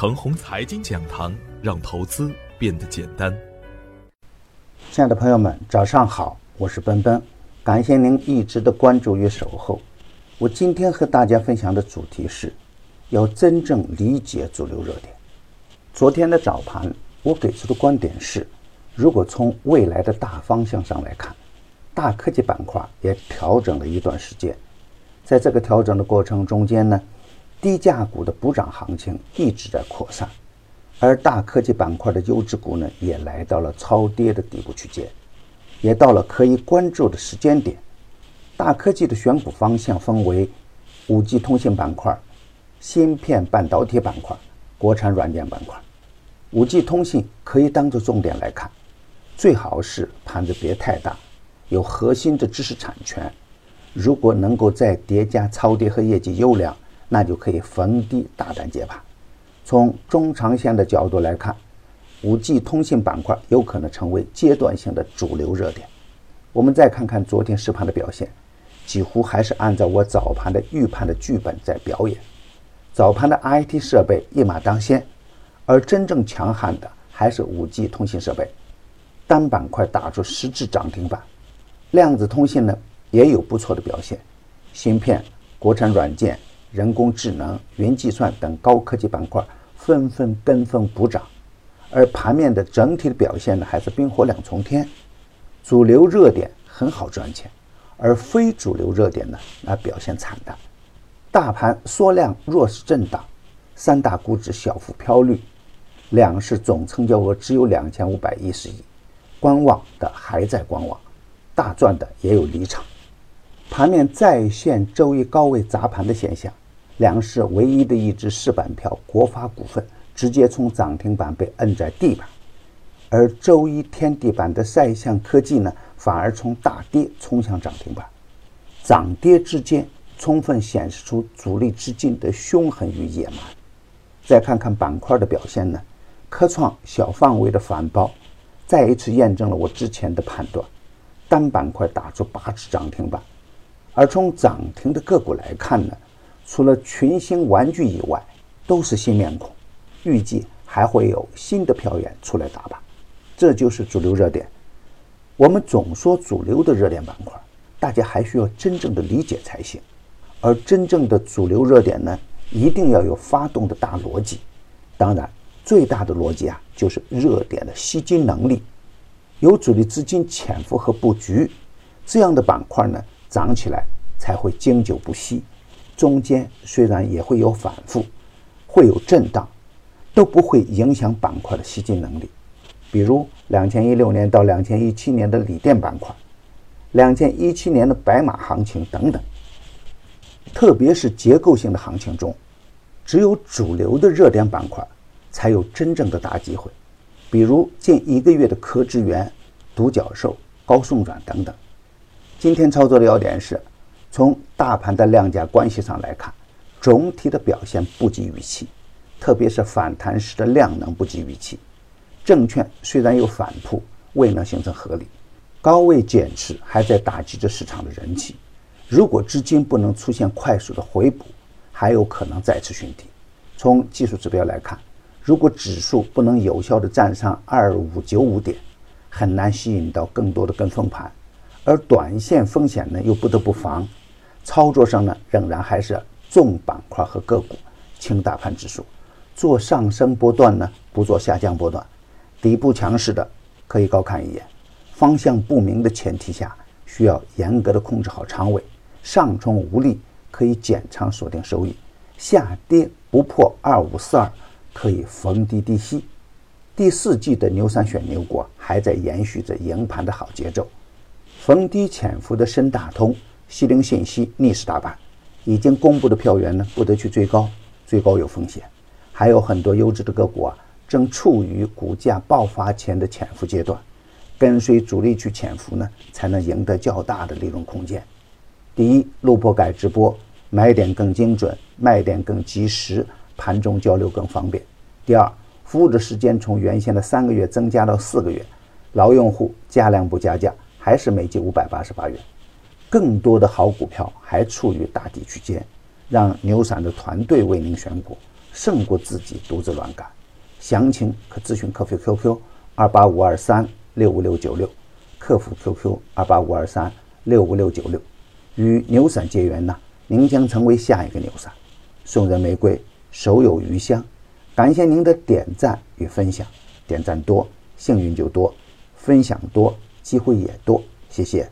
程红财经讲堂，让投资变得简单。亲爱的朋友们，早上好，我是奔奔，感谢您一直的关注与守候。我今天和大家分享的主题是，要真正理解主流热点。昨天的早盘，我给出的观点是，如果从未来的大方向上来看，大科技板块也调整了一段时间，在这个调整的过程中间呢。低价股的补涨行情一直在扩散，而大科技板块的优质股呢，也来到了超跌的底部区间，也到了可以关注的时间点。大科技的选股方向分为五 G 通信板块、芯片半导体板块、国产软件板块。五 G 通信可以当做重点来看，最好是盘子别太大，有核心的知识产权。如果能够再叠加超跌和业绩优良。那就可以逢低大胆接盘。从中长线的角度来看，5G 通信板块有可能成为阶段性的主流热点。我们再看看昨天实盘的表现，几乎还是按照我早盘的预判的剧本在表演。早盘的 IT 设备一马当先，而真正强悍的还是 5G 通信设备，单板块打出实质涨停板。量子通信呢也有不错的表现，芯片、国产软件。人工智能、云计算等高科技板块纷纷跟风补涨，而盘面的整体的表现呢，还是冰火两重天。主流热点很好赚钱，而非主流热点呢，那表现惨淡。大盘缩量弱势震荡，三大股指小幅飘绿，两市总成交额只有两千五百一十亿，观望的还在观望，大赚的也有离场。盘面再现周一高位砸盘的现象。两市唯一的一只试板票国发股份直接从涨停板被摁在地板，而周一天地板的赛象科技呢，反而从大跌冲向涨停板，涨跌之间充分显示出主力资金的凶狠与野蛮。再看看板块的表现呢，科创小范围的反包，再一次验证了我之前的判断，单板块打出八只涨停板，而从涨停的个股来看呢。除了群星玩具以外，都是新面孔，预计还会有新的票源出来打板，这就是主流热点。我们总说主流的热点板块，大家还需要真正的理解才行。而真正的主流热点呢，一定要有发动的大逻辑。当然，最大的逻辑啊，就是热点的吸金能力，有主力资金潜伏和布局，这样的板块呢，涨起来才会经久不息。中间虽然也会有反复，会有震荡，都不会影响板块的吸金能力。比如两千一六年到两千一七年的锂电板块，两千一七年的白马行情等等。特别是结构性的行情中，只有主流的热点板块才有真正的大机会。比如近一个月的科智源、独角兽、高送转等等。今天操作的要点是。从大盘的量价关系上来看，总体的表现不及预期，特别是反弹时的量能不及预期。证券虽然有反扑，未能形成合力，高位减持还在打击着市场的人气。如果资金不能出现快速的回补，还有可能再次寻底。从技术指标来看，如果指数不能有效的站上二五九五点，很难吸引到更多的跟风盘，而短线风险呢又不得不防。操作上呢，仍然还是重板块和个股，轻大盘指数，做上升波段呢，不做下降波段。底部强势的可以高看一眼，方向不明的前提下，需要严格的控制好仓位。上冲无力，可以减仓锁定收益；下跌不破二五四二，可以逢低低吸。第四季的牛三选牛股还在延续着赢盘的好节奏，逢低潜伏的深大通。西陵信息逆势打板，已经公布的票源呢，不得去追高，追高有风险。还有很多优质的个股啊，正处于股价爆发前的潜伏阶段，跟随主力去潜伏呢，才能赢得较大的利润空间。第一，录播改直播，买点更精准，卖点更及时，盘中交流更方便。第二，服务的时间从原先的三个月增加到四个月，老用户加量不加价，还是每季五百八十八元。更多的好股票还处于大底区间，让牛散的团队为您选股，胜过自己独自乱干。详情可咨询客服 QQ 二八五二三六五六九六，客服 QQ 二八五二三六五六九六。与牛散结缘呢，您将成为下一个牛散。送人玫瑰，手有余香。感谢您的点赞与分享，点赞多，幸运就多；分享多，机会也多谢谢。